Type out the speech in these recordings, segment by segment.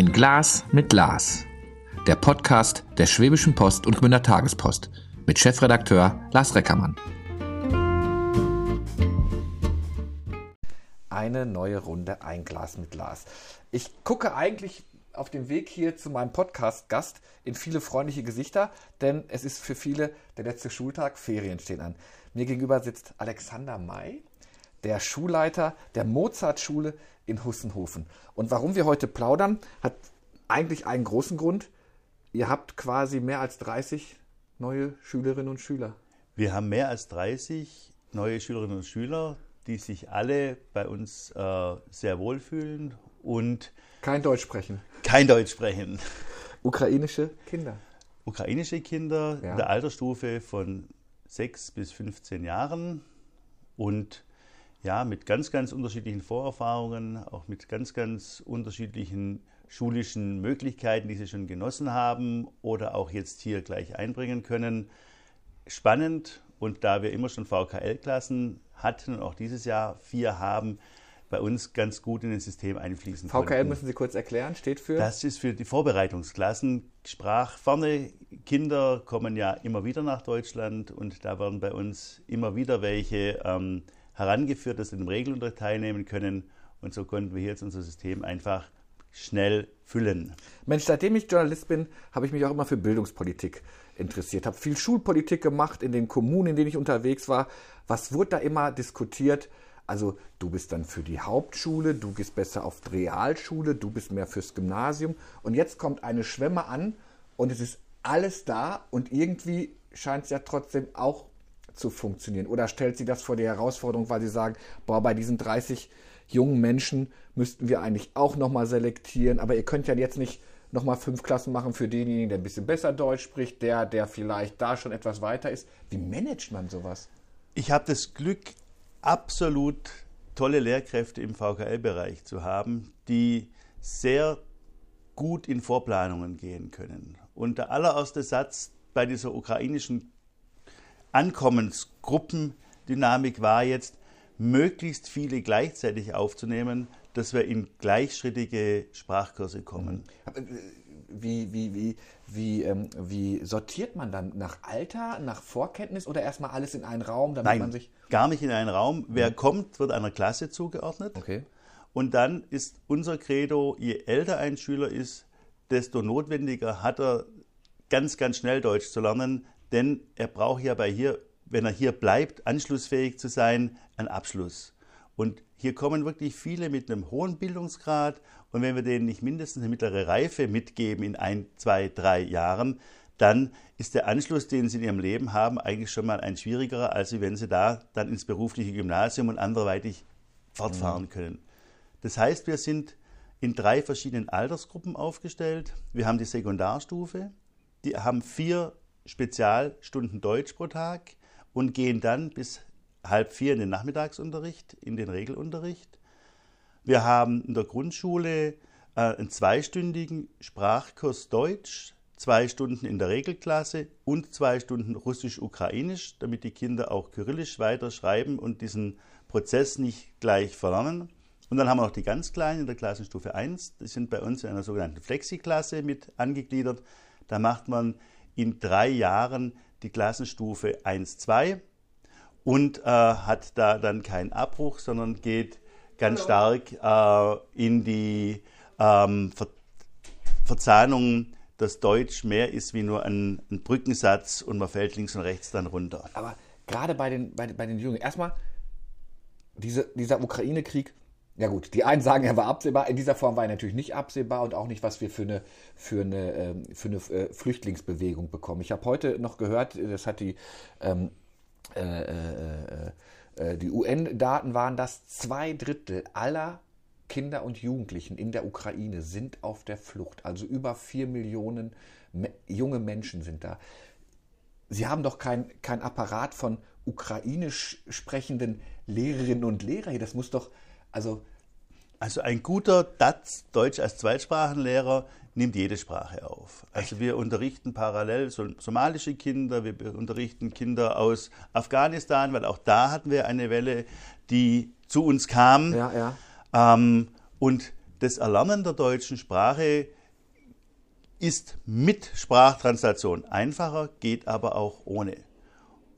Ein Glas mit Lars. Der Podcast der Schwäbischen Post und Gmünder Tagespost mit Chefredakteur Lars Reckermann. Eine neue Runde Ein Glas mit Lars. Ich gucke eigentlich auf dem Weg hier zu meinem Podcast-Gast in viele freundliche Gesichter, denn es ist für viele der letzte Schultag, Ferien stehen an. Mir gegenüber sitzt Alexander May, der Schulleiter der Mozart-Schule in Hussenhofen. Und warum wir heute plaudern, hat eigentlich einen großen Grund. Ihr habt quasi mehr als 30 neue Schülerinnen und Schüler. Wir haben mehr als 30 neue Schülerinnen und Schüler, die sich alle bei uns äh, sehr wohlfühlen und kein Deutsch sprechen. Kein Deutsch sprechen. Ukrainische Kinder. Ukrainische Kinder ja. in der Altersstufe von 6 bis 15 Jahren und ja, mit ganz, ganz unterschiedlichen Vorerfahrungen, auch mit ganz, ganz unterschiedlichen schulischen Möglichkeiten, die sie schon genossen haben oder auch jetzt hier gleich einbringen können. Spannend und da wir immer schon VKL-Klassen hatten und auch dieses Jahr vier haben, bei uns ganz gut in das System einfließen VKL konnten. müssen Sie kurz erklären, steht für? Das ist für die Vorbereitungsklassen. Sprachferne Kinder kommen ja immer wieder nach Deutschland und da werden bei uns immer wieder welche ähm, herangeführt, dass sie im Regelunterricht teilnehmen können. Und so konnten wir jetzt unser System einfach schnell füllen. Mensch, seitdem ich Journalist bin, habe ich mich auch immer für Bildungspolitik interessiert. Habe viel Schulpolitik gemacht in den Kommunen, in denen ich unterwegs war. Was wurde da immer diskutiert? Also du bist dann für die Hauptschule, du gehst besser auf die Realschule, du bist mehr fürs Gymnasium. Und jetzt kommt eine Schwemme an und es ist alles da und irgendwie scheint es ja trotzdem auch zu funktionieren? Oder stellt sie das vor die Herausforderung, weil sie sagen, boah, bei diesen 30 jungen Menschen müssten wir eigentlich auch nochmal selektieren, aber ihr könnt ja jetzt nicht nochmal fünf Klassen machen für denjenigen, der ein bisschen besser Deutsch spricht, der, der vielleicht da schon etwas weiter ist. Wie managt man sowas? Ich habe das Glück, absolut tolle Lehrkräfte im VKL-Bereich zu haben, die sehr gut in Vorplanungen gehen können. Und der allererste Satz bei dieser ukrainischen Ankommensgruppendynamik war jetzt, möglichst viele gleichzeitig aufzunehmen, dass wir in gleichschrittige Sprachkurse kommen. Äh, wie, wie, wie, wie, ähm, wie sortiert man dann? Nach Alter, nach Vorkenntnis oder erstmal alles in einen Raum, damit Nein, man sich. Gar nicht in einen Raum. Wer mhm. kommt, wird einer Klasse zugeordnet. Okay. Und dann ist unser Credo, je älter ein Schüler ist, desto notwendiger hat er ganz, ganz schnell Deutsch zu lernen, denn er braucht ja bei hier, wenn er hier bleibt, anschlussfähig zu sein, einen Abschluss. Und hier kommen wirklich viele mit einem hohen Bildungsgrad und wenn wir denen nicht mindestens eine mittlere Reife mitgeben in ein, zwei, drei Jahren, dann ist der Anschluss, den sie in ihrem Leben haben, eigentlich schon mal ein schwierigerer, als wenn sie da dann ins berufliche Gymnasium und anderweitig fortfahren mhm. können. Das heißt, wir sind in drei verschiedenen Altersgruppen aufgestellt. Wir haben die Sekundarstufe, die haben vier Spezialstunden Deutsch pro Tag und gehen dann bis halb vier in den Nachmittagsunterricht, in den Regelunterricht. Wir haben in der Grundschule äh, einen zweistündigen Sprachkurs Deutsch, zwei Stunden in der Regelklasse und zwei Stunden Russisch-Ukrainisch, damit die Kinder auch Kyrillisch weiter schreiben und diesen Prozess nicht gleich verlernen. Und dann haben wir noch die ganz Kleinen in der Klassenstufe 1, die sind bei uns in einer sogenannten Flexi-Klasse mit angegliedert. Da macht man in drei Jahren die Klassenstufe 1, 2 und äh, hat da dann keinen Abbruch, sondern geht ganz Hallo. stark äh, in die ähm, Ver Verzahnung, dass Deutsch mehr ist wie nur ein, ein, Brückensatz und man fällt links und rechts dann runter. Aber gerade bei den, bei, bei den Jungen, erstmal, diese, dieser Ukraine-Krieg ja gut, die einen sagen, er war absehbar. In dieser Form war er natürlich nicht absehbar und auch nicht, was wir für eine, für eine, ähm, für eine äh, Flüchtlingsbewegung bekommen. Ich habe heute noch gehört, das hat die, ähm, äh, äh, äh die UN-Daten waren das, zwei Drittel aller Kinder und Jugendlichen in der Ukraine sind auf der Flucht. Also über vier Millionen junge Menschen sind da. Sie haben doch kein, kein Apparat von ukrainisch sprechenden Lehrerinnen und Lehrern hier. Das muss doch, also also ein guter DATS, Deutsch als Zweitsprachenlehrer, nimmt jede Sprache auf. Also wir unterrichten parallel somalische Kinder, wir unterrichten Kinder aus Afghanistan, weil auch da hatten wir eine Welle, die zu uns kam. Ja, ja. Ähm, und das Erlernen der deutschen Sprache ist mit Sprachtranslation einfacher, geht aber auch ohne.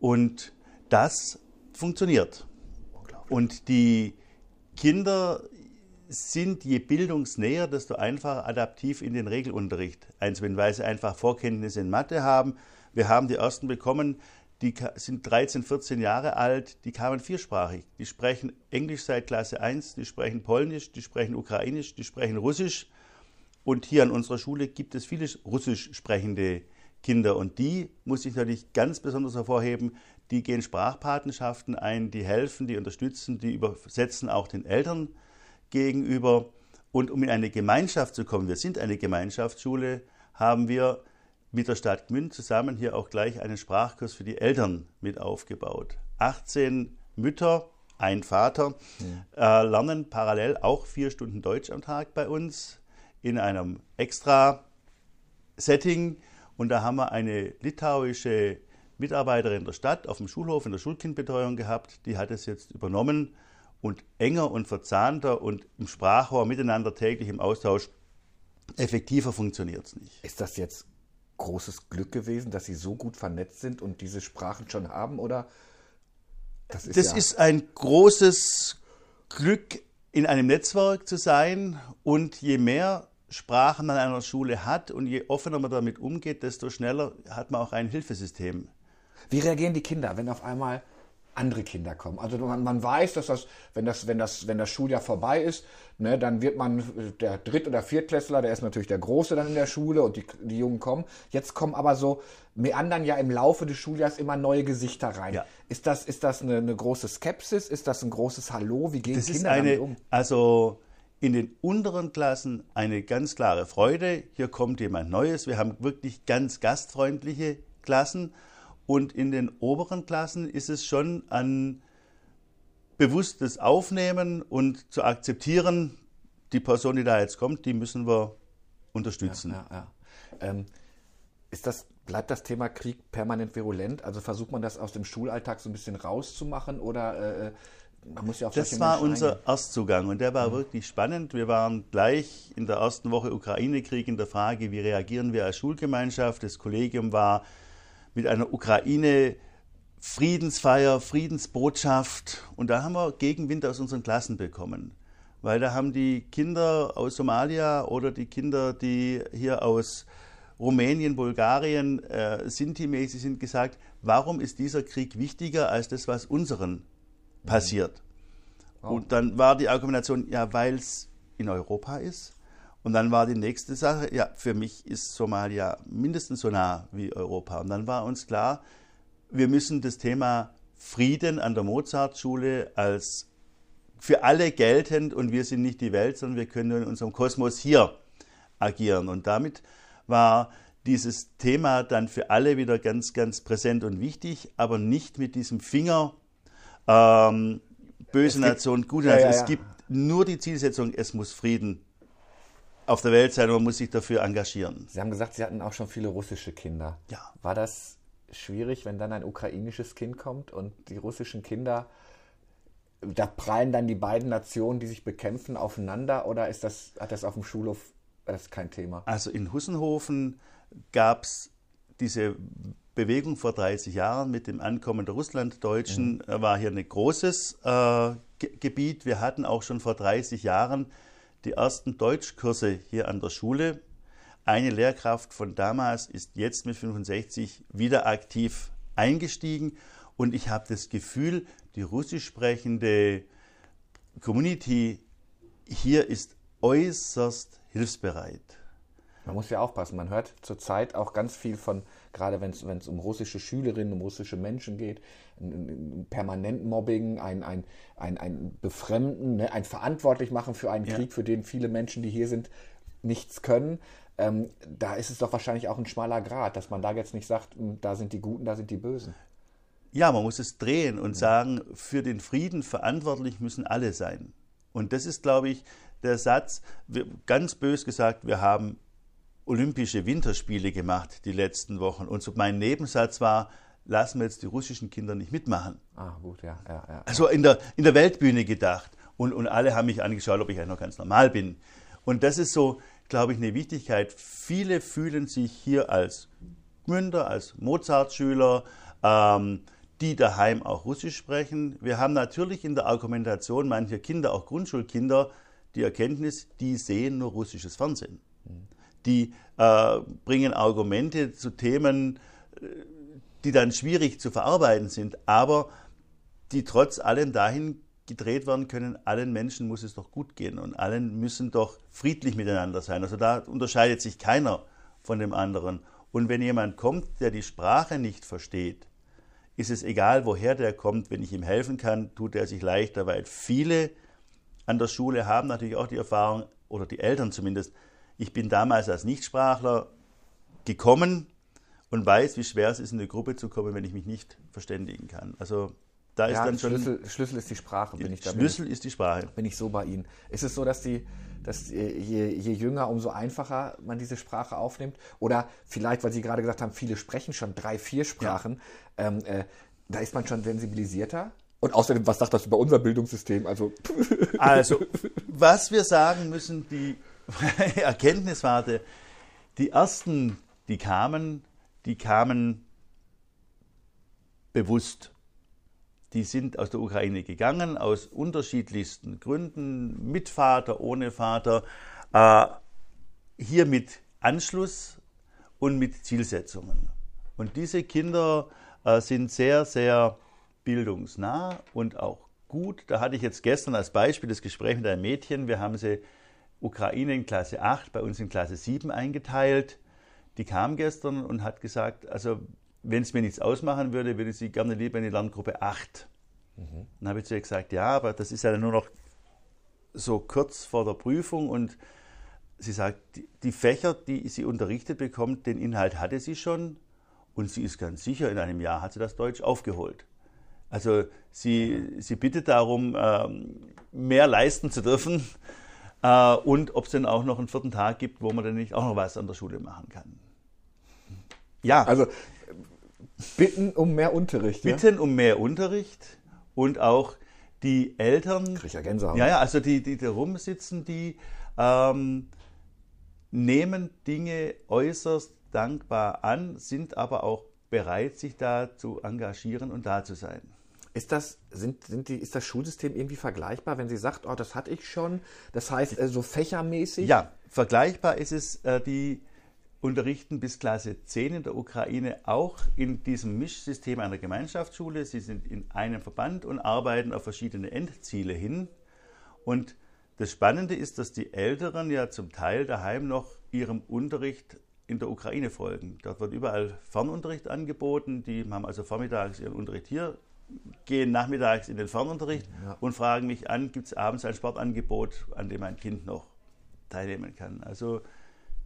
Und das funktioniert. Und die Kinder sind je bildungsnäher, desto einfacher adaptiv in den Regelunterricht weil sie einfach Vorkenntnisse in Mathe haben. Wir haben die ersten bekommen, die sind 13, 14 Jahre alt, die kamen viersprachig. Die sprechen Englisch seit Klasse 1, die sprechen Polnisch, die sprechen Ukrainisch, die sprechen Russisch. Und hier an unserer Schule gibt es viele russisch sprechende Kinder. Und die muss ich natürlich ganz besonders hervorheben. Die gehen Sprachpatenschaften ein, die helfen, die unterstützen, die übersetzen auch den Eltern gegenüber. Und um in eine Gemeinschaft zu kommen, wir sind eine Gemeinschaftsschule, haben wir mit der Stadt Gmünd zusammen hier auch gleich einen Sprachkurs für die Eltern mit aufgebaut. 18 Mütter, ein Vater ja. äh, lernen parallel auch vier Stunden Deutsch am Tag bei uns in einem extra Setting. Und da haben wir eine litauische Mitarbeiterin der Stadt auf dem Schulhof in der Schulkindbetreuung gehabt. Die hat es jetzt übernommen und enger und verzahnter und im Sprachrohr miteinander täglich im Austausch effektiver funktioniert es nicht. Ist das jetzt großes Glück gewesen, dass Sie so gut vernetzt sind und diese Sprachen schon haben? Oder das ist, das ja ist ein großes Glück, in einem Netzwerk zu sein. Und je mehr Sprachen man an einer Schule hat und je offener man damit umgeht, desto schneller hat man auch ein Hilfesystem. Wie reagieren die Kinder, wenn auf einmal andere Kinder kommen. Also man, man, weiß, dass das, wenn das, wenn das, wenn das Schuljahr vorbei ist, ne, dann wird man der Dritt- oder Viertklässler, der ist natürlich der Große dann in der Schule und die, die Jungen kommen. Jetzt kommen aber so meandern ja im Laufe des Schuljahres immer neue Gesichter rein. Ja. Ist das, ist das eine, eine, große Skepsis? Ist das ein großes Hallo? Wie gehen das Kinder eine, damit um? Also in den unteren Klassen eine ganz klare Freude. Hier kommt jemand Neues. Wir haben wirklich ganz gastfreundliche Klassen. Und in den oberen Klassen ist es schon ein bewusstes Aufnehmen und zu akzeptieren, die Person, die da jetzt kommt, die müssen wir unterstützen. Ja, ja, ja. Ähm, ist das, bleibt das Thema Krieg permanent virulent? Also versucht man das aus dem Schulalltag so ein bisschen rauszumachen oder äh, man muss ja auf Das war Menschen unser eingehen. Erstzugang und der war mhm. wirklich spannend. Wir waren gleich in der ersten Woche Ukraine-Krieg in der Frage, wie reagieren wir als Schulgemeinschaft. Das Kollegium war mit einer Ukraine Friedensfeier, Friedensbotschaft. Und da haben wir Gegenwind aus unseren Klassen bekommen. Weil da haben die Kinder aus Somalia oder die Kinder, die hier aus Rumänien, Bulgarien äh, Sinti-mäßig sind, gesagt, warum ist dieser Krieg wichtiger als das, was unseren passiert? Oh. Und dann war die Argumentation, ja, weil es in Europa ist und dann war die nächste Sache, ja, für mich ist Somalia mindestens so nah wie Europa. Und dann war uns klar, wir müssen das Thema Frieden an der Mozartschule als für alle geltend und wir sind nicht die Welt, sondern wir können in unserem Kosmos hier agieren. Und damit war dieses Thema dann für alle wieder ganz, ganz präsent und wichtig, aber nicht mit diesem Finger ähm, böse Nation, gute Nation. Ja, ja, ja. Es gibt nur die Zielsetzung, es muss Frieden auf der Welt sein man muss sich dafür engagieren. Sie haben gesagt, Sie hatten auch schon viele russische Kinder. Ja. War das schwierig, wenn dann ein ukrainisches Kind kommt und die russischen Kinder, da prallen dann die beiden Nationen, die sich bekämpfen, aufeinander oder ist das, hat das auf dem Schulhof das kein Thema? Also in Hussenhofen gab es diese Bewegung vor 30 Jahren mit dem Ankommen der Russlanddeutschen, mhm. war hier ein großes äh, Gebiet. Wir hatten auch schon vor 30 Jahren die ersten Deutschkurse hier an der Schule. Eine Lehrkraft von damals ist jetzt mit 65 wieder aktiv eingestiegen und ich habe das Gefühl, die russisch sprechende Community hier ist äußerst hilfsbereit. Man muss ja aufpassen, man hört zurzeit auch ganz viel von, gerade wenn es um russische Schülerinnen, um russische Menschen geht, ein, ein Mobbing, ein, ein, ein, ein Befremden, ne, ein Verantwortlich machen für einen ja. Krieg, für den viele Menschen, die hier sind, nichts können. Ähm, da ist es doch wahrscheinlich auch ein schmaler Grad, dass man da jetzt nicht sagt, hm, da sind die Guten, da sind die Bösen. Ja, man muss es drehen und sagen, für den Frieden verantwortlich müssen alle sein. Und das ist, glaube ich, der Satz, ganz bös gesagt, wir haben Olympische Winterspiele gemacht die letzten Wochen. Und so mein Nebensatz war, lassen wir jetzt die russischen Kinder nicht mitmachen. Ah, gut, ja, ja, ja. Also in der, in der Weltbühne gedacht. Und, und alle haben mich angeschaut, ob ich eigentlich noch ganz normal bin. Und das ist so, glaube ich, eine Wichtigkeit. Viele fühlen sich hier als Münder, als Mozart-Schüler, ähm, die daheim auch Russisch sprechen. Wir haben natürlich in der Argumentation mancher Kinder, auch Grundschulkinder, die Erkenntnis, die sehen nur russisches Fernsehen. Die äh, bringen Argumente zu Themen, äh, die dann schwierig zu verarbeiten sind, aber die trotz allem dahin gedreht werden können, allen Menschen muss es doch gut gehen und allen müssen doch friedlich miteinander sein. Also da unterscheidet sich keiner von dem anderen. Und wenn jemand kommt, der die Sprache nicht versteht, ist es egal, woher der kommt, wenn ich ihm helfen kann, tut er sich leichter, weil viele an der Schule haben natürlich auch die Erfahrung, oder die Eltern zumindest, ich bin damals als Nichtsprachler gekommen und weiß, wie schwer es ist, in eine Gruppe zu kommen, wenn ich mich nicht verständigen kann. Also da ist dann schon. Schlüssel, Schlüssel ist die Sprache, bin ich da. Schlüssel ist die Sprache. Bin ich so bei Ihnen. Ist es so, dass die, dass je, je jünger, umso einfacher man diese Sprache aufnimmt? Oder vielleicht, weil Sie gerade gesagt haben, viele sprechen schon drei, vier Sprachen. Ja. Ähm, äh, da ist man schon sensibilisierter? Und außerdem, was sagt das über unser Bildungssystem? Also, also was wir sagen müssen, die Erkenntniswarte, die ersten, die kamen, die kamen bewusst die sind aus der Ukraine gegangen, aus unterschiedlichsten Gründen, mit Vater, ohne Vater, äh, hier mit Anschluss und mit Zielsetzungen. Und diese Kinder äh, sind sehr, sehr bildungsnah und auch gut. Da hatte ich jetzt gestern als Beispiel das Gespräch mit einem Mädchen. Wir haben sie Ukraine in Klasse 8, bei uns in Klasse 7 eingeteilt. Die kam gestern und hat gesagt, also wenn es mir nichts ausmachen würde, würde sie gerne lieber in die Lerngruppe 8. Mhm. Dann habe ich zu ihr gesagt, ja, aber das ist ja nur noch so kurz vor der Prüfung und sie sagt, die, Fächer, die sie unterrichtet bekommt, den Inhalt hatte sie schon und sie ist ganz sicher, in einem Jahr hat sie das Deutsch aufgeholt. Also sie, sie bittet darum, ähm, mehr leisten zu dürfen äh, und ob es denn auch noch einen vierten Tag gibt, wo man dann nicht auch noch was an der Schule machen kann. Ja. Also Bitten um mehr Unterricht. Bitten ja? um mehr Unterricht und auch die Eltern. Krieg ja Gänsehaut. Ja, ja, also die, die da rumsitzen, die ähm, nehmen Dinge äußerst dankbar an, sind aber auch bereit, sich da zu engagieren und da zu sein. Ist das, sind, sind die, ist das Schulsystem irgendwie vergleichbar, wenn sie sagt, oh, das hatte ich schon? Das heißt, äh, so fächermäßig? Ja, vergleichbar ist es äh, die unterrichten bis Klasse 10 in der Ukraine auch in diesem Mischsystem einer Gemeinschaftsschule. Sie sind in einem Verband und arbeiten auf verschiedene Endziele hin. Und das Spannende ist, dass die Älteren ja zum Teil daheim noch ihrem Unterricht in der Ukraine folgen. Dort wird überall Fernunterricht angeboten. Die haben also vormittags ihren Unterricht hier, gehen nachmittags in den Fernunterricht ja. und fragen mich an, gibt es abends ein Sportangebot, an dem ein Kind noch teilnehmen kann. Also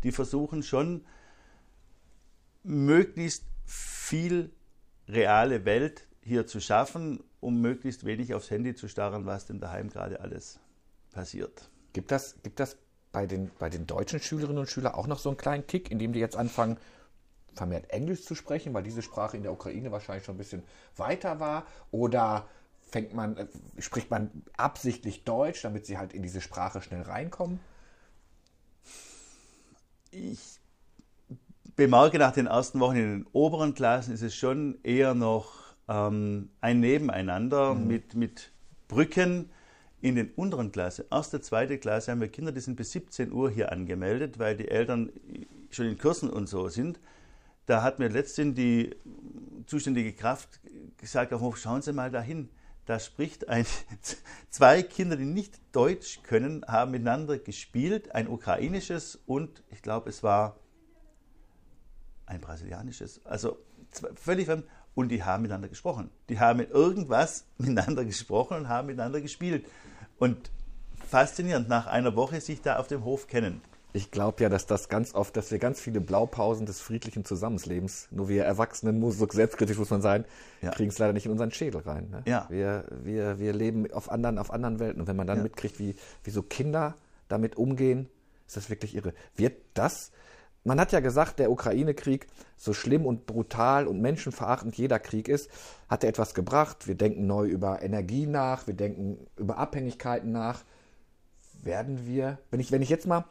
die versuchen schon, möglichst viel reale Welt hier zu schaffen, um möglichst wenig aufs Handy zu starren, was denn daheim gerade alles passiert. Gibt das, gibt das bei, den, bei den deutschen Schülerinnen und Schülern auch noch so einen kleinen Kick, indem die jetzt anfangen, vermehrt Englisch zu sprechen, weil diese Sprache in der Ukraine wahrscheinlich schon ein bisschen weiter war? Oder fängt man, äh, spricht man absichtlich Deutsch, damit sie halt in diese Sprache schnell reinkommen? ich bemerke nach den ersten Wochen in den oberen Klassen ist es schon eher noch ähm, ein Nebeneinander mhm. mit, mit Brücken. In den unteren Klassen, erste, zweite Klasse, haben wir Kinder, die sind bis 17 Uhr hier angemeldet, weil die Eltern schon in Kursen und so sind. Da hat mir letztens die zuständige Kraft gesagt, auf Hof, schauen Sie mal dahin. Da spricht ein, zwei Kinder, die nicht Deutsch können, haben miteinander gespielt, ein ukrainisches und ich glaube, es war ein brasilianisches. Also völlig fremd. Und die haben miteinander gesprochen. Die haben irgendwas miteinander gesprochen und haben miteinander gespielt. Und faszinierend, nach einer Woche sich da auf dem Hof kennen. Ich glaube ja, dass das ganz oft, dass wir ganz viele Blaupausen des friedlichen Zusammenlebens, nur wir Erwachsenen, muss, so selbstkritisch muss man sein, ja. kriegen es leider nicht in unseren Schädel rein. Ne? Ja. Wir, wir, wir leben auf anderen, auf anderen Welten. Und wenn man dann ja. mitkriegt, wie, wie so Kinder damit umgehen, ist das wirklich irre. Wird das, man hat ja gesagt, der Ukraine-Krieg, so schlimm und brutal und menschenverachtend jeder Krieg ist, hat er etwas gebracht. Wir denken neu über Energie nach, wir denken über Abhängigkeiten nach werden wir, wenn ich, wenn ich jetzt mal,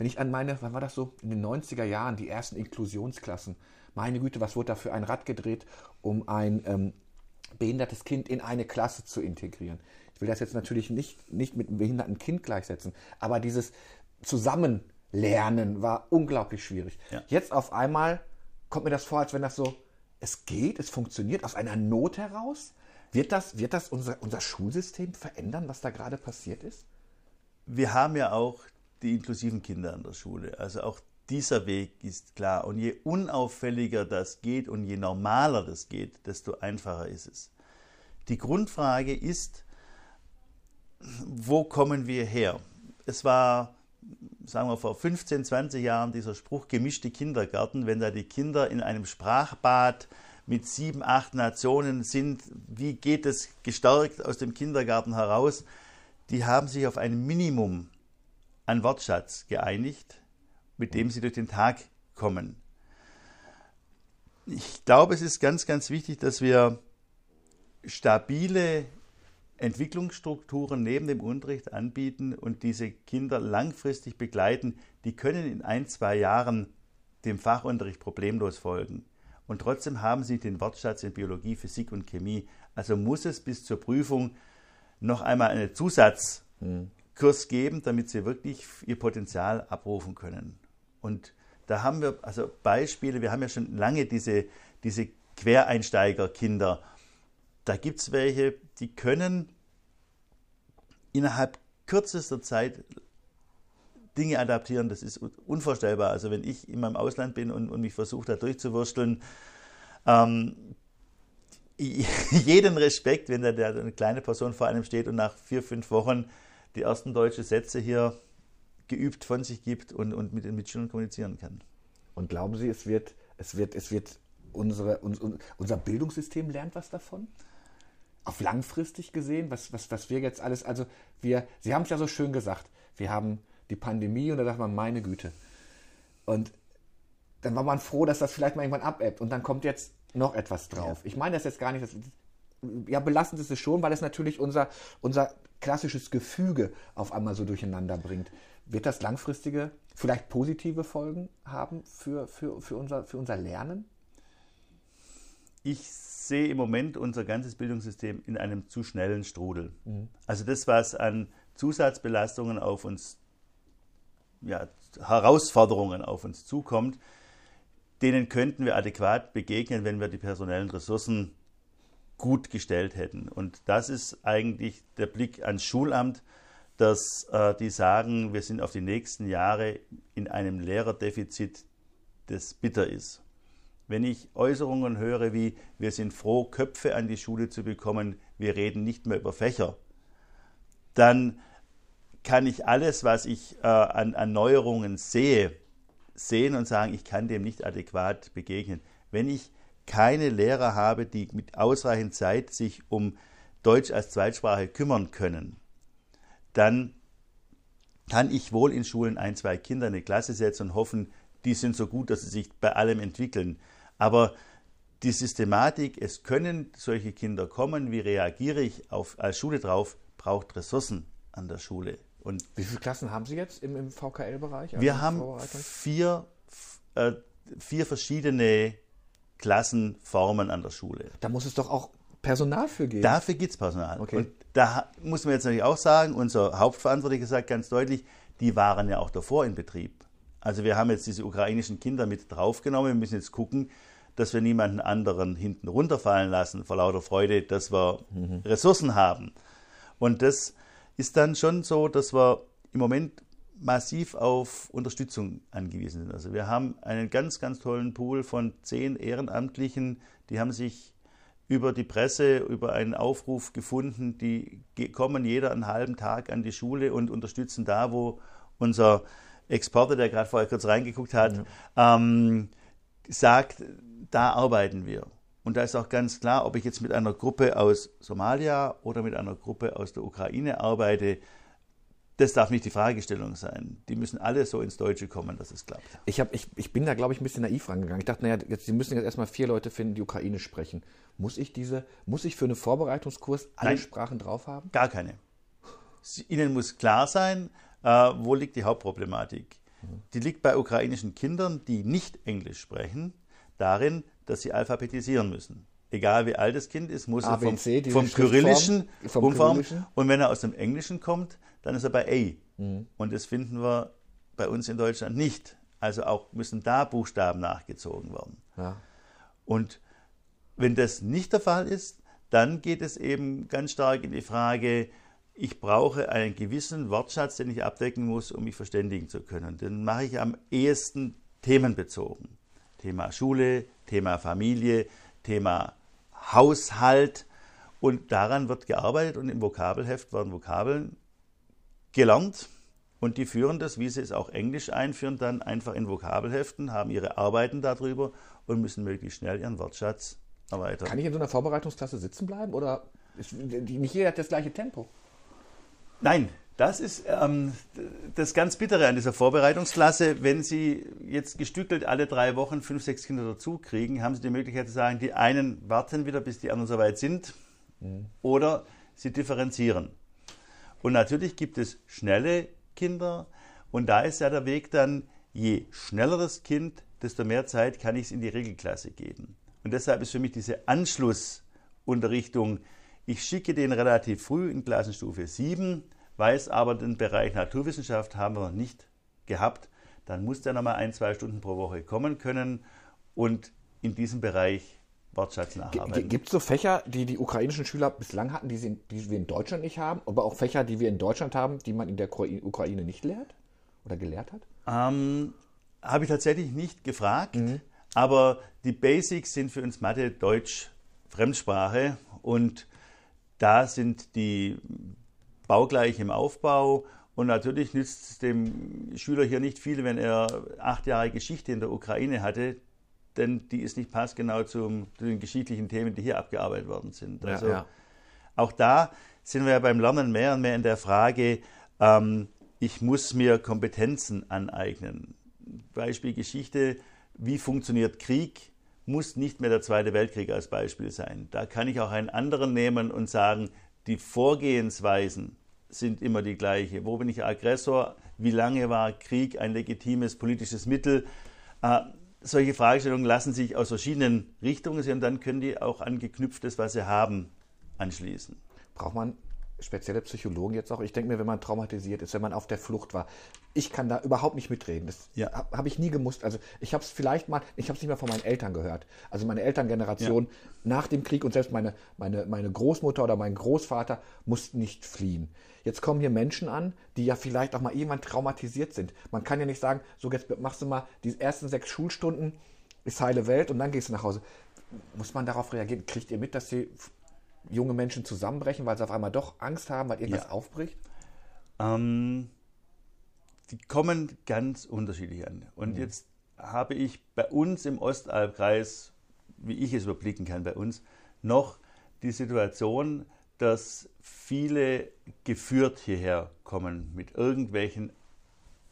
wenn ich an meine, wann war das so, in den 90er Jahren, die ersten Inklusionsklassen, meine Güte, was wurde da für ein Rad gedreht, um ein ähm, behindertes Kind in eine Klasse zu integrieren. Ich will das jetzt natürlich nicht, nicht mit einem behinderten Kind gleichsetzen, aber dieses Zusammenlernen war unglaublich schwierig. Ja. Jetzt auf einmal kommt mir das vor, als wenn das so, es geht, es funktioniert aus einer Not heraus. Wird das, wird das unser, unser Schulsystem verändern, was da gerade passiert ist? Wir haben ja auch die inklusiven Kinder an der Schule. Also auch dieser Weg ist klar. Und je unauffälliger das geht und je normaler das geht, desto einfacher ist es. Die Grundfrage ist, wo kommen wir her? Es war, sagen wir, vor 15, 20 Jahren dieser Spruch gemischte Kindergarten, wenn da die Kinder in einem Sprachbad mit sieben, acht Nationen sind, wie geht es gestärkt aus dem Kindergarten heraus? Die haben sich auf ein Minimum an Wortschatz geeinigt, mit dem sie durch den Tag kommen. Ich glaube, es ist ganz, ganz wichtig, dass wir stabile Entwicklungsstrukturen neben dem Unterricht anbieten und diese Kinder langfristig begleiten. Die können in ein, zwei Jahren dem Fachunterricht problemlos folgen. Und trotzdem haben sie den Wortschatz in Biologie, Physik und Chemie. Also muss es bis zur Prüfung noch einmal einen Zusatzkurs geben, damit sie wirklich ihr Potenzial abrufen können. Und da haben wir also Beispiele, wir haben ja schon lange diese, diese Quereinsteigerkinder. Da gibt es welche, die können innerhalb kürzester Zeit Dinge adaptieren, das ist unvorstellbar. Also wenn ich in meinem Ausland bin und, und mich versuche, da durchzuwursteln, ähm, jeden Respekt, wenn da eine kleine Person vor einem steht und nach vier, fünf Wochen die ersten deutschen Sätze hier geübt von sich gibt und, und mit den Mitschülern kommunizieren kann. Und glauben Sie, es wird, es wird, es wird unsere, uns, unser Bildungssystem lernt was davon? Auf langfristig gesehen, was, was, was wir jetzt alles, also wir, Sie haben es ja so schön gesagt, wir haben die Pandemie und da sagt man, meine Güte. Und dann war man froh, dass das vielleicht mal irgendwann abebbt und dann kommt jetzt noch etwas drauf. Ja. Ich meine das jetzt gar nicht, das, ja, belastend ist es schon, weil es natürlich unser, unser klassisches Gefüge auf einmal so durcheinander bringt. Wird das langfristige, vielleicht positive Folgen haben für, für, für, unser, für unser Lernen? Ich sehe im Moment unser ganzes Bildungssystem in einem zu schnellen Strudel. Mhm. Also das, was an Zusatzbelastungen auf uns, ja, Herausforderungen auf uns zukommt, denen könnten wir adäquat begegnen, wenn wir die personellen Ressourcen gut gestellt hätten. Und das ist eigentlich der Blick ans Schulamt, dass äh, die sagen, wir sind auf die nächsten Jahre in einem Lehrerdefizit, das bitter ist. Wenn ich Äußerungen höre wie, wir sind froh, Köpfe an die Schule zu bekommen, wir reden nicht mehr über Fächer, dann kann ich alles, was ich äh, an, an Neuerungen sehe, sehen und sagen, ich kann dem nicht adäquat begegnen. Wenn ich keine Lehrer habe, die mit ausreichend Zeit sich um Deutsch als Zweitsprache kümmern können, dann kann ich wohl in Schulen ein, zwei Kinder in eine Klasse setzen und hoffen, die sind so gut, dass sie sich bei allem entwickeln. Aber die Systematik, es können solche Kinder kommen, wie reagiere ich auf, als Schule drauf, braucht Ressourcen an der Schule. Und wie viele Klassen haben Sie jetzt im, im VKL-Bereich? Also wir haben vier, äh, vier verschiedene Klassenformen an der Schule. Da muss es doch auch Personal für geben. Dafür gibt es Personal. Okay. Und da muss man jetzt natürlich auch sagen, unser Hauptverantwortlicher sagt ganz deutlich, die waren ja auch davor in Betrieb. Also wir haben jetzt diese ukrainischen Kinder mit draufgenommen. Wir müssen jetzt gucken, dass wir niemanden anderen hinten runterfallen lassen, vor lauter Freude, dass wir mhm. Ressourcen haben. Und das ist dann schon so, dass wir im Moment massiv auf Unterstützung angewiesen sind. Also wir haben einen ganz, ganz tollen Pool von zehn Ehrenamtlichen, die haben sich über die Presse, über einen Aufruf gefunden, die kommen jeder einen halben Tag an die Schule und unterstützen da, wo unser Exporter, der gerade vorher kurz reingeguckt hat, ja. ähm, sagt, da arbeiten wir. Und da ist auch ganz klar, ob ich jetzt mit einer Gruppe aus Somalia oder mit einer Gruppe aus der Ukraine arbeite, das darf nicht die Fragestellung sein. Die müssen alle so ins Deutsche kommen, dass es klappt. Ich, hab, ich, ich bin da, glaube ich, ein bisschen naiv rangegangen. Ich dachte, naja, jetzt, Sie müssen jetzt erstmal vier Leute finden, die Ukraine sprechen. Muss ich diese, muss ich für einen Vorbereitungskurs alle Nein, Sprachen drauf haben? Gar keine. Ihnen muss klar sein, Äh, wo liegt die Hauptproblematik? Die liegt bei ukrainischen Kindern, die nicht Englisch sprechen, darin, dass sie alphabetisieren müssen. Egal wie alt das Kind ist, muss er vom, ABC, vom Kyrillischen umformen. Und wenn er aus dem Englischen kommt, dann ist er bei A. Mhm. Und das finden wir bei uns in Deutschland nicht. Also auch müssen da Buchstaben nachgezogen werden. Ja. Und wenn das nicht der Fall ist, dann geht es eben ganz stark in die Frage, ich brauche einen gewissen Wortschatz, den ich abdecken muss, um mich verständigen zu können. Den mache ich am ehesten themenbezogen. Thema Schule, Thema Familie, Thema Haushalt. Und daran wird gearbeitet und im Vokabelheft werden Vokabeln gelernt. Und die führen das, wie sie es auch Englisch einführen, dann einfach in Vokabelheften, haben ihre Arbeiten darüber und müssen möglichst schnell ihren Wortschatz erweitern. Kann ich in so einer Vorbereitungsklasse sitzen bleiben oder ist, nicht jeder hat das gleiche Tempo? Nein, das ist ähm, das ganz Bittere an dieser Vorbereitungsklasse. Wenn Sie jetzt gestückelt alle drei Wochen fünf, sechs Kinder dazu kriegen, haben Sie die Möglichkeit zu sagen, die einen warten wieder, bis die anderen soweit sind, oder Sie differenzieren. Und natürlich gibt es schnelle Kinder und da ist ja der Weg dann, je schneller das Kind, desto mehr Zeit kann ich es in die Regelklasse geben. Und deshalb ist für mich diese Anschlussunterrichtung, ich schicke den relativ früh in Klassenstufe 7, weiß aber, den Bereich Naturwissenschaft haben wir noch nicht gehabt. Dann muss der nochmal ein, zwei Stunden pro Woche kommen können und in diesem Bereich Wortschatz nacharbeiten. Gibt es so Fächer, die die ukrainischen Schüler bislang hatten, die, sie, die wir in Deutschland nicht haben, aber auch Fächer, die wir in Deutschland haben, die man in der Ukra- Ukraine nicht lehrt oder gelehrt hat? Ähm, Habe ich tatsächlich nicht gefragt, aber die Basics sind für uns Mathe, Deutsch, Fremdsprache und da sind die baugleich im Aufbau und natürlich nützt es dem Schüler hier nicht viel, wenn er acht Jahre Geschichte in der Ukraine hatte, denn die ist nicht passgenau zum, zu den geschichtlichen Themen, die hier abgearbeitet worden sind. Also ja. auch da sind wir ja beim Lernen mehr und mehr in der Frage, ähm, ich muss mir Kompetenzen aneignen. Beispiel Geschichte, wie funktioniert Krieg, muss nicht mehr der Zweite Weltkrieg als Beispiel sein. Da kann ich auch einen anderen nehmen und sagen, die Vorgehensweisen sind immer die gleiche. Wo bin ich Aggressor? Wie lange war Krieg ein legitimes politisches Mittel? Solche Fragestellungen lassen sich aus verschiedenen Richtungen sehen dann können die auch an geknüpftes, was sie haben, anschließen. Braucht man spezielle Psychologen jetzt auch? Ich denke mir, wenn man traumatisiert ist, wenn man auf der Flucht war, ich kann da überhaupt nicht mitreden. Das Ja. habe hab ich nie gemusst. Also ich habe es vielleicht mal, ich habe es nicht mehr von meinen Eltern gehört. Also meine Elterngeneration nach dem Krieg und selbst meine, meine, meine Großmutter oder mein Großvater mussten nicht fliehen. Jetzt kommen hier Menschen an, die ja vielleicht auch mal irgendwann traumatisiert sind. Man kann ja nicht sagen, so jetzt machst du mal die ersten sechs Schulstunden, ist heile Welt und dann gehst du nach Hause. Muss man darauf reagieren? Kriegt ihr mit, dass die junge Menschen zusammenbrechen, weil sie auf einmal doch Angst haben, weil irgendwas Ja. aufbricht? Ähm, die kommen ganz unterschiedlich an. Und jetzt habe ich bei uns im Ostalbkreis, wie ich es überblicken kann, bei uns noch die Situation, dass viele geführt hierher kommen mit irgendwelchen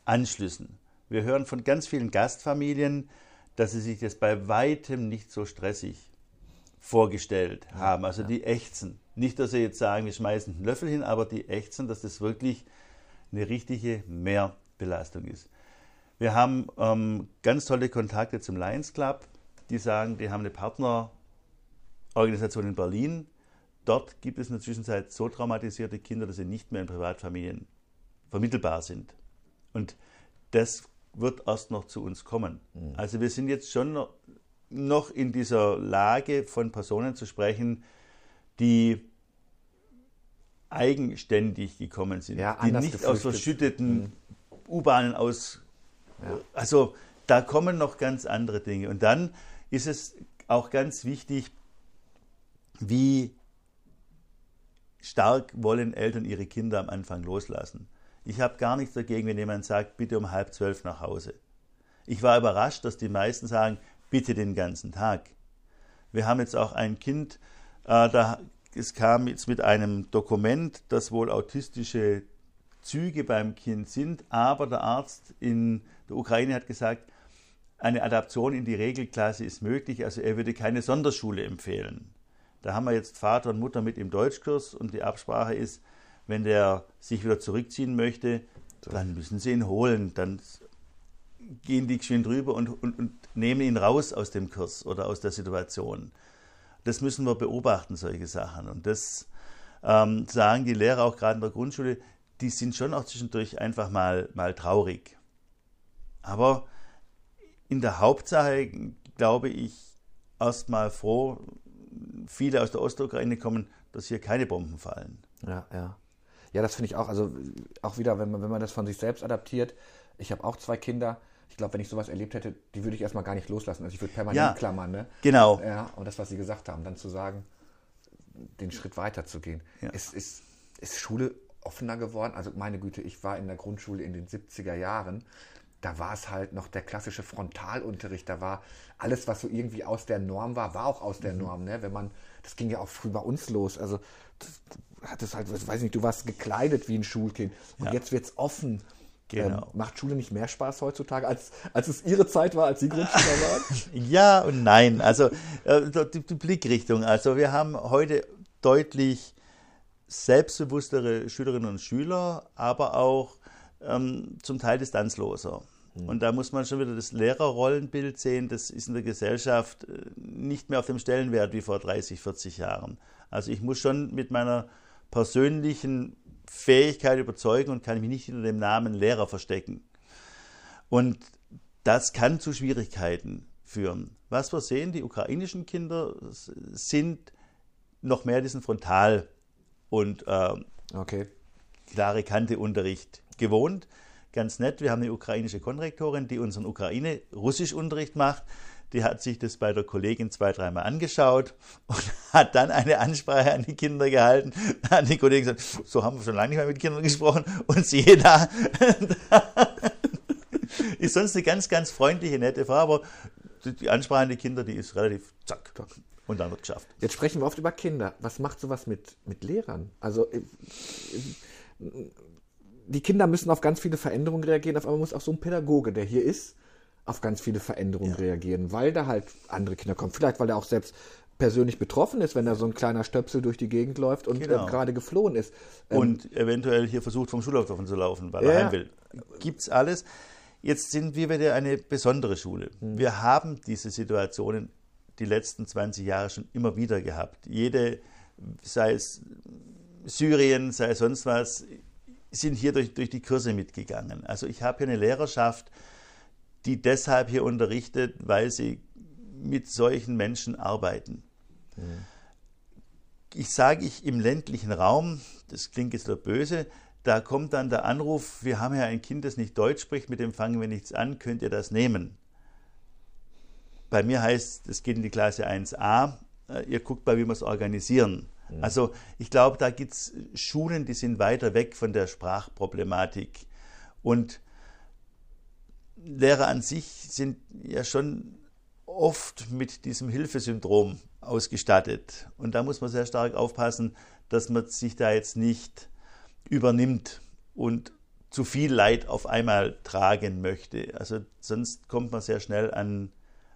Anschlüssen. Wir hören von ganz vielen Gastfamilien, dass sie sich das bei weitem nicht so stressig vorgestellt haben. Also die ächzen. Nicht, dass sie jetzt sagen, wir schmeißen einen Löffel hin, aber die ächzen, dass das wirklich eine richtige Mehrbelastung ist. Wir haben ähm, ganz tolle Kontakte zum Lions Club, die sagen, die haben eine Partnerorganisation in Berlin. Dort gibt es in der Zwischenzeit so traumatisierte Kinder, dass sie nicht mehr in Privatfamilien vermittelbar sind. Und das wird erst noch zu uns kommen. Also wir sind jetzt schon noch- in dieser Lage von Personen zu sprechen, die eigenständig gekommen sind, Ja, die nicht aus verschütteten U-Bahnen aus. Also da kommen noch ganz andere Dinge. Und dann ist es auch ganz wichtig, wie stark wollen Eltern ihre Kinder am Anfang loslassen. Ich habe gar nichts dagegen, wenn jemand sagt, bitte um halb zwölf nach Hause. Ich war überrascht, dass die meisten sagen, bitte den ganzen Tag. Wir haben jetzt auch ein Kind, äh, da, es kam jetzt mit einem Dokument, dass wohl autistische Züge beim Kind sind, aber der Arzt in der Ukraine hat gesagt, eine Adaption in die Regelklasse ist möglich, also er würde keine Sonderschule empfehlen. Da haben wir jetzt Vater und Mutter mit im Deutschkurs und die Absprache ist, wenn der sich wieder zurückziehen möchte, dann müssen sie ihn holen. Dann gehen die geschwind rüber und, und, und nehmen ihn raus aus dem Kurs oder aus der Situation. Das müssen wir beobachten, solche Sachen. Und das ähm, sagen die Lehrer auch gerade in der Grundschule, die sind schon auch zwischendurch einfach mal, mal traurig. Aber in der Hauptsache glaube ich erstmal froh, viele aus der Ostukraine kommen, dass hier keine Bomben fallen. Ja, ja. Ja, das finde ich auch. Also auch wieder, wenn man, wenn man das von sich selbst adaptiert. Ich habe auch zwei Kinder. Ich glaube, wenn ich sowas erlebt hätte, die würde ich erstmal gar nicht loslassen. Also ich würde permanent ja, klammern. Ne? Genau. Ja, und das, was Sie gesagt haben, dann zu sagen, den Schritt weiter zu gehen. Ja. Ist, ist, ist Schule offener geworden? Also meine Güte, ich war in der Grundschule in den 70er Jahren da war es halt noch der klassische Frontalunterricht. Da war alles, was so irgendwie aus der Norm war, war auch aus der mhm. Norm. Ne? Wenn man, das ging ja auch früh bei uns los. Also das, hattest halt, ich weiß nicht, du warst gekleidet wie ein Schulkind. Und ja. jetzt wird es offen. Genau. Ähm, macht Schule nicht mehr Spaß heutzutage, als, als es Ihre Zeit war, als Sie Grundschüler waren? ja und nein. Also äh, die, die Blickrichtung. Also wir haben heute deutlich selbstbewusstere Schülerinnen und Schüler, aber auch ähm, zum Teil distanzloser. Mhm. Und da muss man schon wieder das Lehrerrollenbild sehen, das ist in der Gesellschaft äh, nicht mehr auf dem Stellenwert wie vor 30, 40 Jahren. Also ich muss schon mit meiner persönlichen Fähigkeit überzeugen und kann mich nicht hinter dem Namen Lehrer verstecken. Und das kann zu Schwierigkeiten führen. Was wir sehen, die ukrainischen Kinder sind noch mehr diesen Frontal- und äh, okay. klare Kante-Unterricht gewohnt. Ganz nett, wir haben eine ukrainische Konrektorin, die unseren Ukraine-Russisch-Unterricht macht. Die hat sich das bei der Kollegin zwei, dreimal angeschaut und hat dann eine Ansprache an die Kinder gehalten. Da hat die Kollegin gesagt, so haben wir schon lange nicht mehr mit Kindern gesprochen. Und siehe da, ist sonst eine ganz, ganz freundliche, nette Frau, aber die Ansprache an die Kinder, die ist relativ zack, zack. Und dann wird geschafft. Jetzt sprechen wir oft über Kinder. Was macht sowas mit, mit Lehrern? Also äh, die Kinder müssen auf ganz viele Veränderungen reagieren. Auf einmal muss auch so ein Pädagoge, der hier ist, auf ganz viele Veränderungen ja. reagieren, weil da halt andere Kinder kommen. Vielleicht, weil er auch selbst persönlich betroffen ist, wenn da so ein kleiner Stöpsel durch die Gegend läuft und genau. äh, gerade geflohen ist. Ähm, und eventuell hier versucht, vom Schulhof zu laufen, weil ja, er heim will. Gibt's alles. Jetzt sind wir wieder eine besondere Schule. Hm. Wir haben diese Situationen die letzten 20 Jahre schon immer wieder gehabt. Jede, sei es Syrien, sei es sonst was, sind hier durch, durch die Kurse mitgegangen. Also ich habe hier eine Lehrerschaft, die deshalb hier unterrichtet, weil sie mit solchen Menschen arbeiten. Mhm. Ich sage ich im ländlichen Raum, das klingt jetzt böse, da kommt dann der Anruf, wir haben ja ein Kind, das nicht Deutsch spricht, mit dem fangen wir nichts an, könnt ihr das nehmen? Bei mir heißt, es geht in die Klasse 1a, äh, ihr guckt mal, wie wir es organisieren. Mhm. Also ich glaube, da gibt es Schulen, die sind weiter weg von der Sprachproblematik. Und Lehrer an sich sind ja schon oft mit diesem Hilfesyndrom ausgestattet. Und da muss man sehr stark aufpassen, dass man sich da jetzt nicht übernimmt und zu viel Leid auf einmal tragen möchte. Also sonst kommt man sehr schnell an,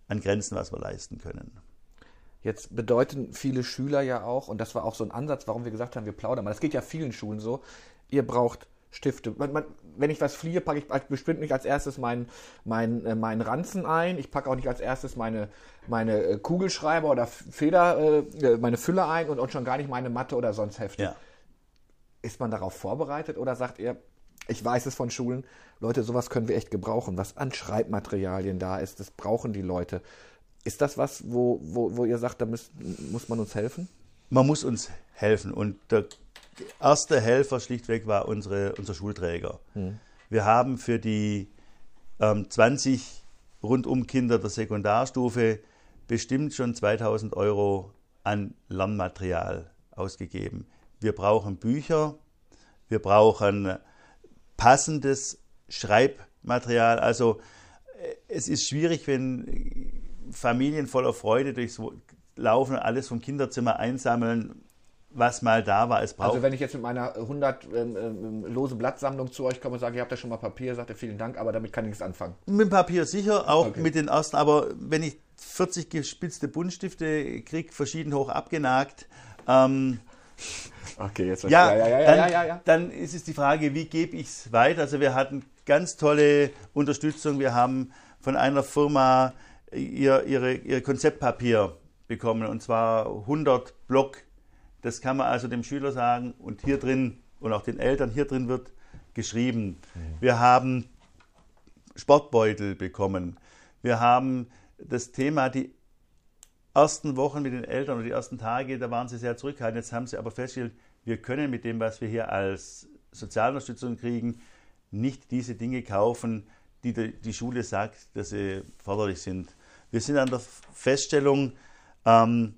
an Grenzen, was wir leisten können. Jetzt bedeuten viele Schüler ja auch, und das war auch so ein Ansatz, warum wir gesagt haben, wir plaudern mal. Das geht ja vielen Schulen so. Ihr braucht Stifte. Man, man, wenn ich was fliehe, packe ich bestimmt nicht als erstes meinen mein, äh, mein Ranzen ein. Ich packe auch nicht als erstes meine, meine äh, Kugelschreiber oder Feder, äh, äh, meine Fülle ein und, und schon gar nicht meine Matte oder sonst Hefte. Ja. Ist man darauf vorbereitet oder sagt ihr, ich weiß es von Schulen, Leute, sowas können wir echt gebrauchen, was an Schreibmaterialien da ist, das brauchen die Leute. Ist das was, wo, wo, wo ihr sagt, da muss, muss man uns helfen? Man muss uns helfen. Und der erste Helfer schlichtweg war unsere, unser Schulträger. Hm. Wir haben für die ähm, 20 rundum Kinder der Sekundarstufe bestimmt schon 2000 Euro an Lernmaterial ausgegeben. Wir brauchen Bücher, wir brauchen passendes Schreibmaterial. Also äh, es ist schwierig, wenn Familien voller Freude durchs Laufen, alles vom Kinderzimmer einsammeln, was mal da war, es braucht. Also wenn ich jetzt mit meiner 100 ähm, ähm, lose Blattsammlung zu euch komme und sage, ihr habt ja schon mal Papier, sagt er vielen Dank, aber damit kann ich nichts anfangen. Mit Papier sicher, auch okay. mit den ersten, aber wenn ich 40 gespitzte Buntstifte kriege, verschieden hoch abgenagt, ähm, Okay, jetzt ja, ja, ja, ja, dann, ja, ja, ja. Dann ist es die Frage, wie gebe ich es weiter? Also wir hatten ganz tolle Unterstützung. Wir haben von einer Firma ihr, ihre, ihr Konzeptpapier bekommen und zwar 100 Block. Das kann man also dem Schüler sagen und hier drin und auch den Eltern hier drin wird geschrieben. Mhm. Wir haben Sportbeutel bekommen. Wir haben das Thema, die ersten Wochen mit den Eltern oder die ersten Tage, da waren sie sehr zurückhaltend. Jetzt haben sie aber festgestellt, wir können mit dem, was wir hier als Sozialunterstützung kriegen, nicht diese Dinge kaufen, die die Schule sagt, dass sie förderlich sind. Wir sind an der Feststellung, ähm,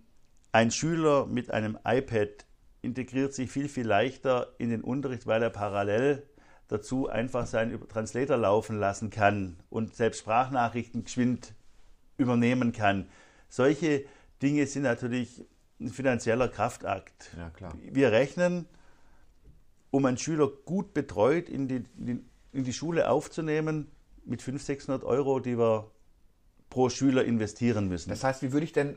ein Schüler mit einem iPad integriert sich viel, viel leichter in den Unterricht, weil er parallel dazu einfach seinen Translator laufen lassen kann und selbst Sprachnachrichten geschwind übernehmen kann. Solche Dinge sind natürlich ein finanzieller Kraftakt. Ja, Wir rechnen, um einen Schüler gut betreut in die, in die Schule aufzunehmen, mit 500, 600 Euro, die wir pro Schüler investieren müssen. Das heißt, wie würde ich denn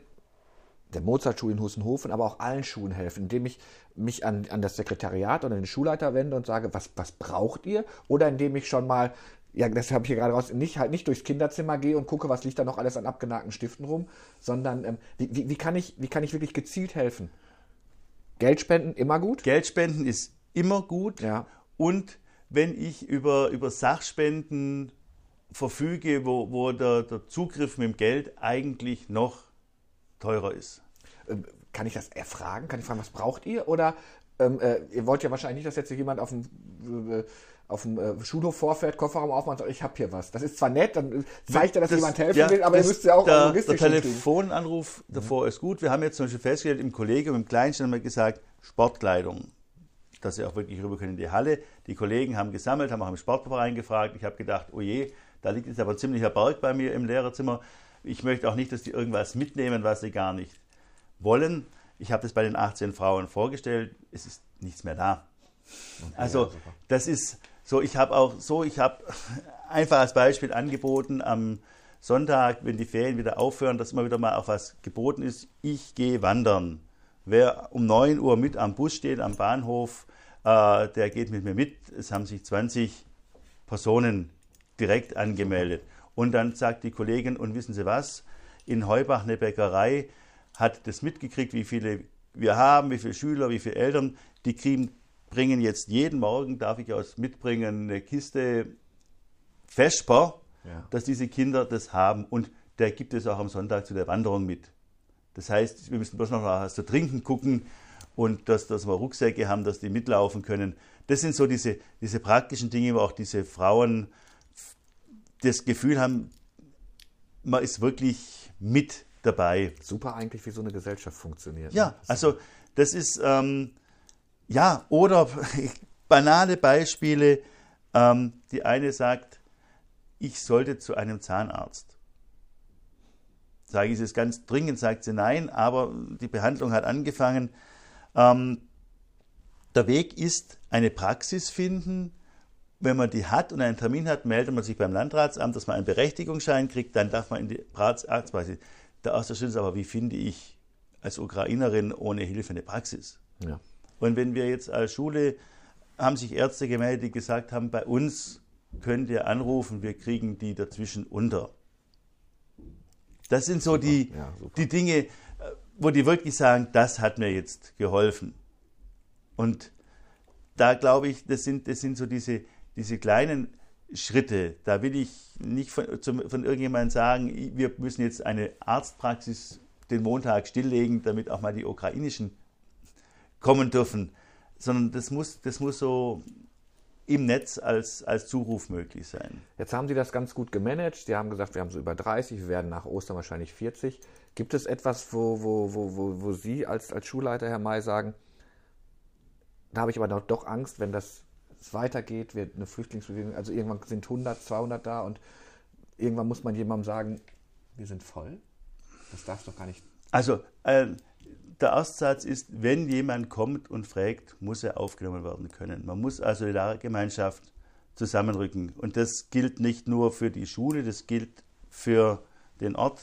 der Mozartschule in Hussenhofen, aber auch allen Schulen helfen, indem ich mich an, an das Sekretariat oder den Schulleiter wende und sage, was, was braucht ihr? Oder indem ich schon mal, ja, das habe ich hier gerade raus, nicht halt nicht durchs Kinderzimmer gehe und gucke, was liegt da noch alles an abgenagten Stiften rum, sondern ähm, wie, wie, wie, kann ich, wie kann ich wirklich gezielt helfen? Geldspenden immer gut? Geldspenden ist immer gut. Ja. Und wenn ich über, über Sachspenden verfüge, wo, wo der, der Zugriff mit dem Geld eigentlich noch teurer ist. Ähm, kann ich das erfragen? Kann ich fragen, was braucht ihr? Oder ähm, äh, ihr wollt ja wahrscheinlich nicht, dass jetzt jemand auf dem, äh, auf dem äh, Schulhof vorfährt, Kofferraum aufmacht und sagt, ich habe hier was. Das ist zwar nett, dann zeigt er, dass das, jemand helfen ja, will, aber ihr müsst ja auch der, logistisch Der Telefonanruf mhm. davor ist gut. Wir haben jetzt zum Beispiel festgestellt, im Kollegium, im Kleinsten haben wir gesagt, Sportkleidung. Dass sie auch wirklich rüber können in die Halle. Die Kollegen haben gesammelt, haben auch im Sportverein gefragt. Ich habe gedacht, oh je, da liegt jetzt aber ein ziemlicher Berg bei mir im Lehrerzimmer. Ich möchte auch nicht, dass die irgendwas mitnehmen, was sie gar nicht wollen. Ich habe das bei den 18 Frauen vorgestellt. Es ist nichts mehr da. Okay, also ja, das ist so. Ich habe auch so. Ich habe einfach als Beispiel angeboten am Sonntag, wenn die Ferien wieder aufhören, dass immer wieder mal auch was geboten ist. Ich gehe wandern. Wer um 9 Uhr mit am Bus steht, am Bahnhof, äh, der geht mit mir mit. Es haben sich 20 Personen direkt angemeldet. Und dann sagt die Kollegin, und wissen Sie was, in Heubach eine Bäckerei hat das mitgekriegt, wie viele wir haben, wie viele Schüler, wie viele Eltern. Die kriegen, bringen jetzt jeden Morgen, darf ich aus mitbringen, eine Kiste Vesper, ja. dass diese Kinder das haben. Und der gibt es auch am Sonntag zu der Wanderung mit. Das heißt, wir müssen bloß noch was zu trinken gucken und dass, dass wir Rucksäcke haben, dass die mitlaufen können. Das sind so diese, diese praktischen Dinge, wo auch diese Frauen das Gefühl haben, man ist wirklich mit dabei. Super eigentlich, wie so eine Gesellschaft funktioniert. Ja, ne? also das ist, ähm, ja, oder banale Beispiele. Ähm, die eine sagt, ich sollte zu einem Zahnarzt. Sage ich es ganz dringend, sagt sie nein, aber die Behandlung hat angefangen. Ähm, der Weg ist, eine Praxis finden, wenn man die hat und einen Termin hat, meldet man sich beim Landratsamt, dass man einen Berechtigungsschein kriegt, dann darf man in die Arztpraxis. Der erste Schritt ist aber, wie finde ich als Ukrainerin ohne Hilfe eine Praxis? Ja. Und wenn wir jetzt als Schule, haben sich Ärzte gemeldet, die gesagt haben, bei uns könnt ihr anrufen, wir kriegen die dazwischen unter. Das sind so die, ja, die Dinge, äh, wo die wirklich sagen, das hat mir jetzt geholfen. Und da glaube ich, das sind, das sind so diese, diese kleinen Schritte, da will ich nicht von, von irgendjemandem sagen, wir müssen jetzt eine Arztpraxis den Montag stilllegen, damit auch mal die ukrainischen kommen dürfen, sondern das muss, das muss so im Netz als, als Zuruf möglich sein. Jetzt haben Sie das ganz gut gemanagt. Sie haben gesagt, wir haben so über 30, wir werden nach Ostern wahrscheinlich 40. Gibt es etwas, wo, wo, wo, wo, wo Sie als, als Schulleiter, Herr May, sagen, da habe ich aber doch Angst, wenn das es weitergeht, wird eine Flüchtlingsbewegung, also irgendwann sind 100, 200 da und irgendwann muss man jemandem sagen, wir sind voll. Das darfst doch gar nicht. Also äh, der Erstsatz ist, wenn jemand kommt und fragt, muss er aufgenommen werden können. Man muss also in der Gemeinschaft zusammenrücken. Und das gilt nicht nur für die Schule, das gilt für den Ort.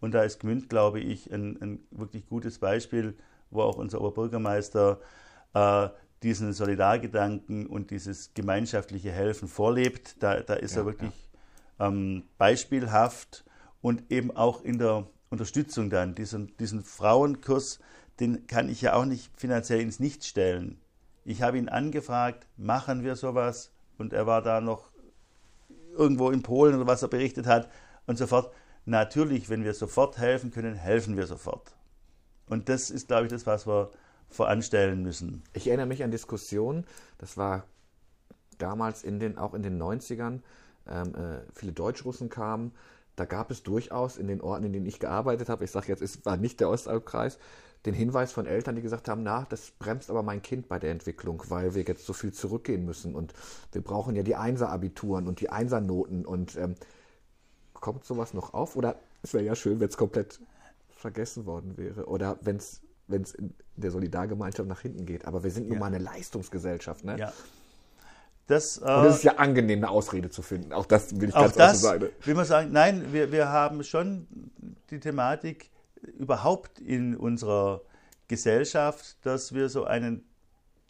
Und da ist Gmünd, glaube ich, ein, ein wirklich gutes Beispiel, wo auch unser Oberbürgermeister äh, diesen Solidargedanken und dieses gemeinschaftliche Helfen vorlebt. Da, da ist ja, er wirklich ja. ähm, beispielhaft und eben auch in der Unterstützung dann. Diesen, diesen Frauenkurs, den kann ich ja auch nicht finanziell ins Nichts stellen. Ich habe ihn angefragt, machen wir sowas? Und er war da noch irgendwo in Polen oder was er berichtet hat und so fort. Natürlich, wenn wir sofort helfen können, helfen wir sofort. Und das ist, glaube ich, das, was wir voranstellen müssen. Ich erinnere mich an Diskussionen, das war damals in den, auch in den 90ern, ähm, äh, viele Deutschrussen kamen. Da gab es durchaus in den Orten, in denen ich gearbeitet habe, ich sage jetzt, es war nicht der Ostalbkreis, den Hinweis von Eltern, die gesagt haben, na, das bremst aber mein Kind bei der Entwicklung, weil wir jetzt so viel zurückgehen müssen und wir brauchen ja die Einser-Abituren und die Einser-Noten und ähm, kommt sowas noch auf? Oder es wäre ja schön, wenn es komplett vergessen worden wäre oder wenn es wenn es in der Solidargemeinschaft nach hinten geht. Aber wir sind nun ja. mal eine Leistungsgesellschaft. Ne? Ja. Das, äh, Und es ist ja angenehm, eine Ausrede zu finden. Auch das will ich ganz das, sagen. Will man sagen, nein, wir, wir haben schon die Thematik überhaupt in unserer Gesellschaft, dass wir so einen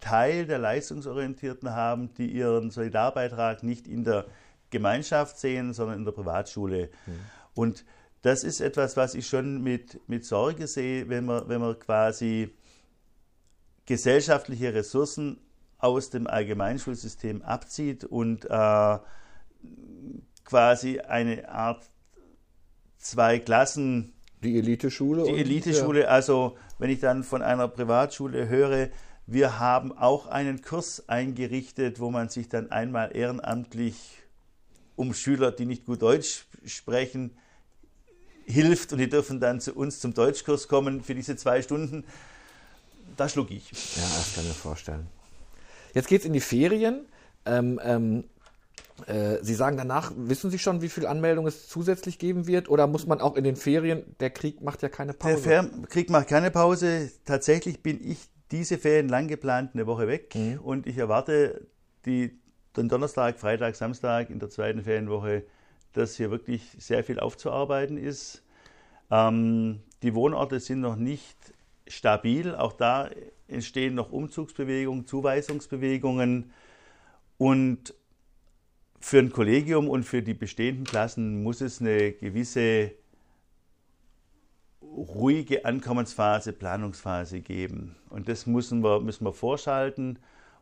Teil der Leistungsorientierten haben, die ihren Solidarbeitrag nicht in der Gemeinschaft sehen, sondern in der Privatschule. Mhm. Und das ist etwas, was ich schon mit, mit Sorge sehe, wenn man, wenn man quasi gesellschaftliche Ressourcen aus dem Allgemeinschulsystem abzieht und äh, quasi eine Art zwei Klassen. Die Eliteschule? Die Eliteschule, ja. also wenn ich dann von einer Privatschule höre, wir haben auch einen Kurs eingerichtet, wo man sich dann einmal ehrenamtlich um Schüler, die nicht gut Deutsch sprechen, hilft und die dürfen dann zu uns zum Deutschkurs kommen für diese zwei Stunden. Da schlug ich. Ja, das kann ich mir vorstellen. Jetzt geht es in die Ferien. Ähm, ähm, äh, Sie sagen danach, wissen Sie schon, wie viele Anmeldungen es zusätzlich geben wird? Oder muss man auch in den Ferien, der Krieg macht ja keine Pause? Der Krieg macht keine Pause. Tatsächlich bin ich diese Ferien lang geplant eine Woche weg mhm. und ich erwarte die, den Donnerstag, Freitag, Samstag in der zweiten Ferienwoche dass hier wirklich sehr viel aufzuarbeiten ist. Ähm, die Wohnorte sind noch nicht stabil. Auch da entstehen noch Umzugsbewegungen, Zuweisungsbewegungen. Und für ein Kollegium und für die bestehenden Klassen muss es eine gewisse ruhige Ankommensphase, Planungsphase geben. Und das müssen wir, müssen wir vorschalten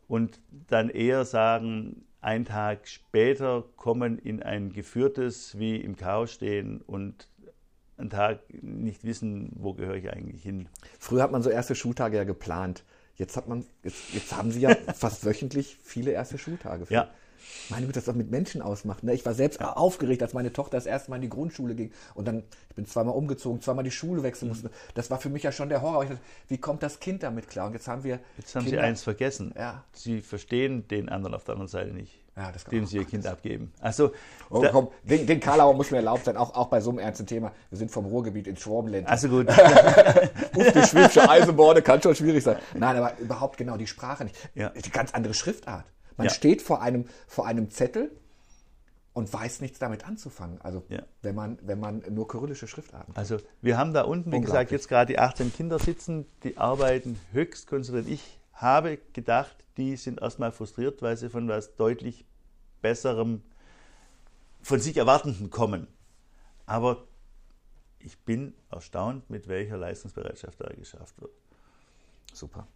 und dann eher sagen, einen Tag später kommen in ein geführtes, wie im Chaos stehen und einen Tag nicht wissen, wo gehöre ich eigentlich hin. Früher hat man so erste Schultage ja geplant. Jetzt hat man, jetzt, jetzt haben sie ja fast wöchentlich viele erste Schultage. Ja, meine Güte, das auch mit Menschen ausmacht. Ne? Ich war selbst ja. aufgeregt, als meine Tochter das erste Mal in die Grundschule ging und dann, ich bin zweimal umgezogen, zweimal die Schule wechseln mhm. musste. Das war für mich ja schon der Horror. Ich dachte, wie kommt das Kind damit klar? Und jetzt haben wir. Jetzt haben Kinder. Sie eins vergessen. Ja. Sie verstehen den anderen auf der anderen Seite nicht. Ja, den sie ihr Kind abgeben. Also, oh, komm, den, den Karlauer muss mir erlaubt sein, auch, auch bei so einem ernsten Thema. Wir sind vom Ruhrgebiet ins Schwabenland. Also gut. Uff, die schwäbische Eisenbahn kann schon schwierig sein. Nein, aber überhaupt genau die Sprache nicht. Ja. Die ganz andere Schriftart. Man ja. steht vor einem, vor einem Zettel und weiß nichts damit anzufangen. Also ja. wenn, man, wenn man nur kyrillische Schriftarten hat. Also wir haben da unten, wie gesagt, jetzt gerade die 18 Kinder sitzen, die arbeiten höchst konzentriert. Ich habe gedacht, die sind erstmal frustriert, weil sie von was deutlich Besserem, von sich Erwartenden kommen. Aber ich bin erstaunt, mit welcher Leistungsbereitschaft da geschafft wird. Super.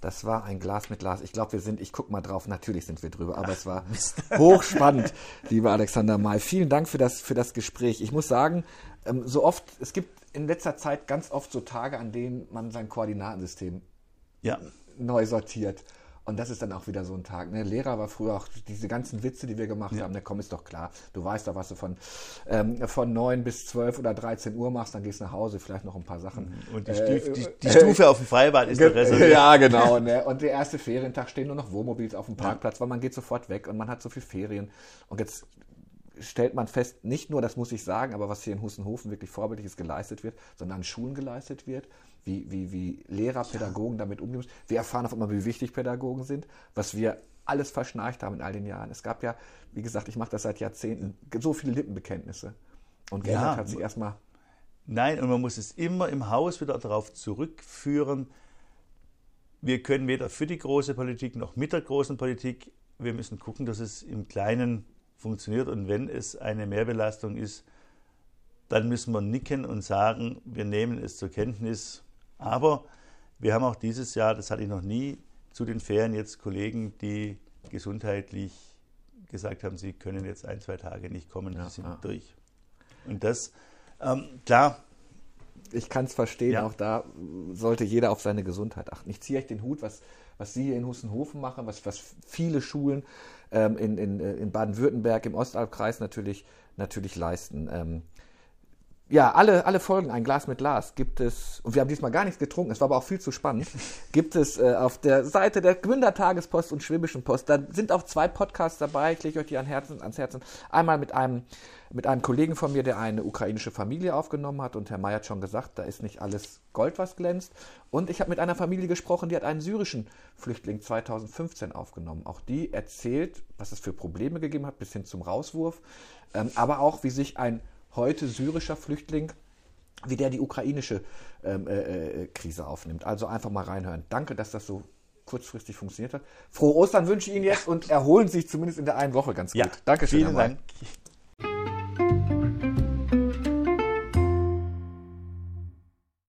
Das war ein Glas mit Glas. Ich glaube, wir sind, ich gucke mal drauf, natürlich sind wir drüber, aber Ach, es war hochspannend, lieber Alexander Mal. Vielen Dank für das, für das Gespräch. Ich muss sagen, ähm, so oft, es gibt in letzter Zeit ganz oft so Tage, an denen man sein Koordinatensystem ja. neu sortiert. Und das ist dann auch wieder so ein Tag. Ne? Lehrer war früher auch diese ganzen Witze, die wir gemacht ja. haben. Ne, komm, ist doch klar. Du weißt doch, was du von, ähm, von 9 bis 12 oder 13 Uhr machst, dann gehst du nach Hause, vielleicht noch ein paar Sachen. Mhm. Und die, äh, die, die Stufe auf dem Freibad ist der reserviert. Ja, genau. Ne? Und der erste Ferientag stehen nur noch Wohnmobils auf dem Parkplatz, ja. weil man geht sofort weg und man hat so viel Ferien. Und jetzt stellt man fest, nicht nur, das muss ich sagen, aber was hier in Husenhofen wirklich vorbildliches geleistet wird, sondern an Schulen geleistet wird wie, wie, wie Lehrer, Pädagogen damit umgehen müssen. Wir erfahren auf einmal, wie wichtig Pädagogen sind, was wir alles verschnarcht haben in all den Jahren. Es gab ja, wie gesagt, ich mache das seit Jahrzehnten, so viele Lippenbekenntnisse. Und geändert ja, hat sich erstmal. Nein, und man muss es immer im Haus wieder darauf zurückführen, wir können weder für die große Politik noch mit der großen Politik. Wir müssen gucken, dass es im Kleinen funktioniert. Und wenn es eine Mehrbelastung ist, dann müssen wir nicken und sagen, wir nehmen es zur Kenntnis. Aber wir haben auch dieses Jahr, das hatte ich noch nie, zu den Ferien jetzt Kollegen, die gesundheitlich gesagt haben, sie können jetzt ein, zwei Tage nicht kommen, ja, sind ja. durch. Und das, ähm, klar. Ich kann es verstehen, ja. auch da sollte jeder auf seine Gesundheit achten. Ich ziehe euch den Hut, was, was Sie hier in Hussenhofen machen, was, was viele Schulen ähm, in, in, in Baden-Württemberg, im Ostalbkreis natürlich, natürlich leisten. Ähm, ja, alle, alle Folgen, ein Glas mit Glas, gibt es, und wir haben diesmal gar nichts getrunken, es war aber auch viel zu spannend, gibt es äh, auf der Seite der Gmünder Tagespost und Schwäbischen Post. Da sind auch zwei Podcasts dabei, ich lege euch die an Herzen, ans Herzen. Einmal mit einem, mit einem Kollegen von mir, der eine ukrainische Familie aufgenommen hat, und Herr May hat schon gesagt, da ist nicht alles Gold, was glänzt. Und ich habe mit einer Familie gesprochen, die hat einen syrischen Flüchtling 2015 aufgenommen. Auch die erzählt, was es für Probleme gegeben hat, bis hin zum Rauswurf, ähm, aber auch, wie sich ein heute syrischer Flüchtling, wie der die ukrainische ähm, äh, äh, Krise aufnimmt. Also einfach mal reinhören. Danke, dass das so kurzfristig funktioniert hat. Frohe Ostern wünsche ich Ihnen jetzt und erholen Sie sich zumindest in der einen Woche ganz gut. Ja, Dankeschön. Vielen Dank.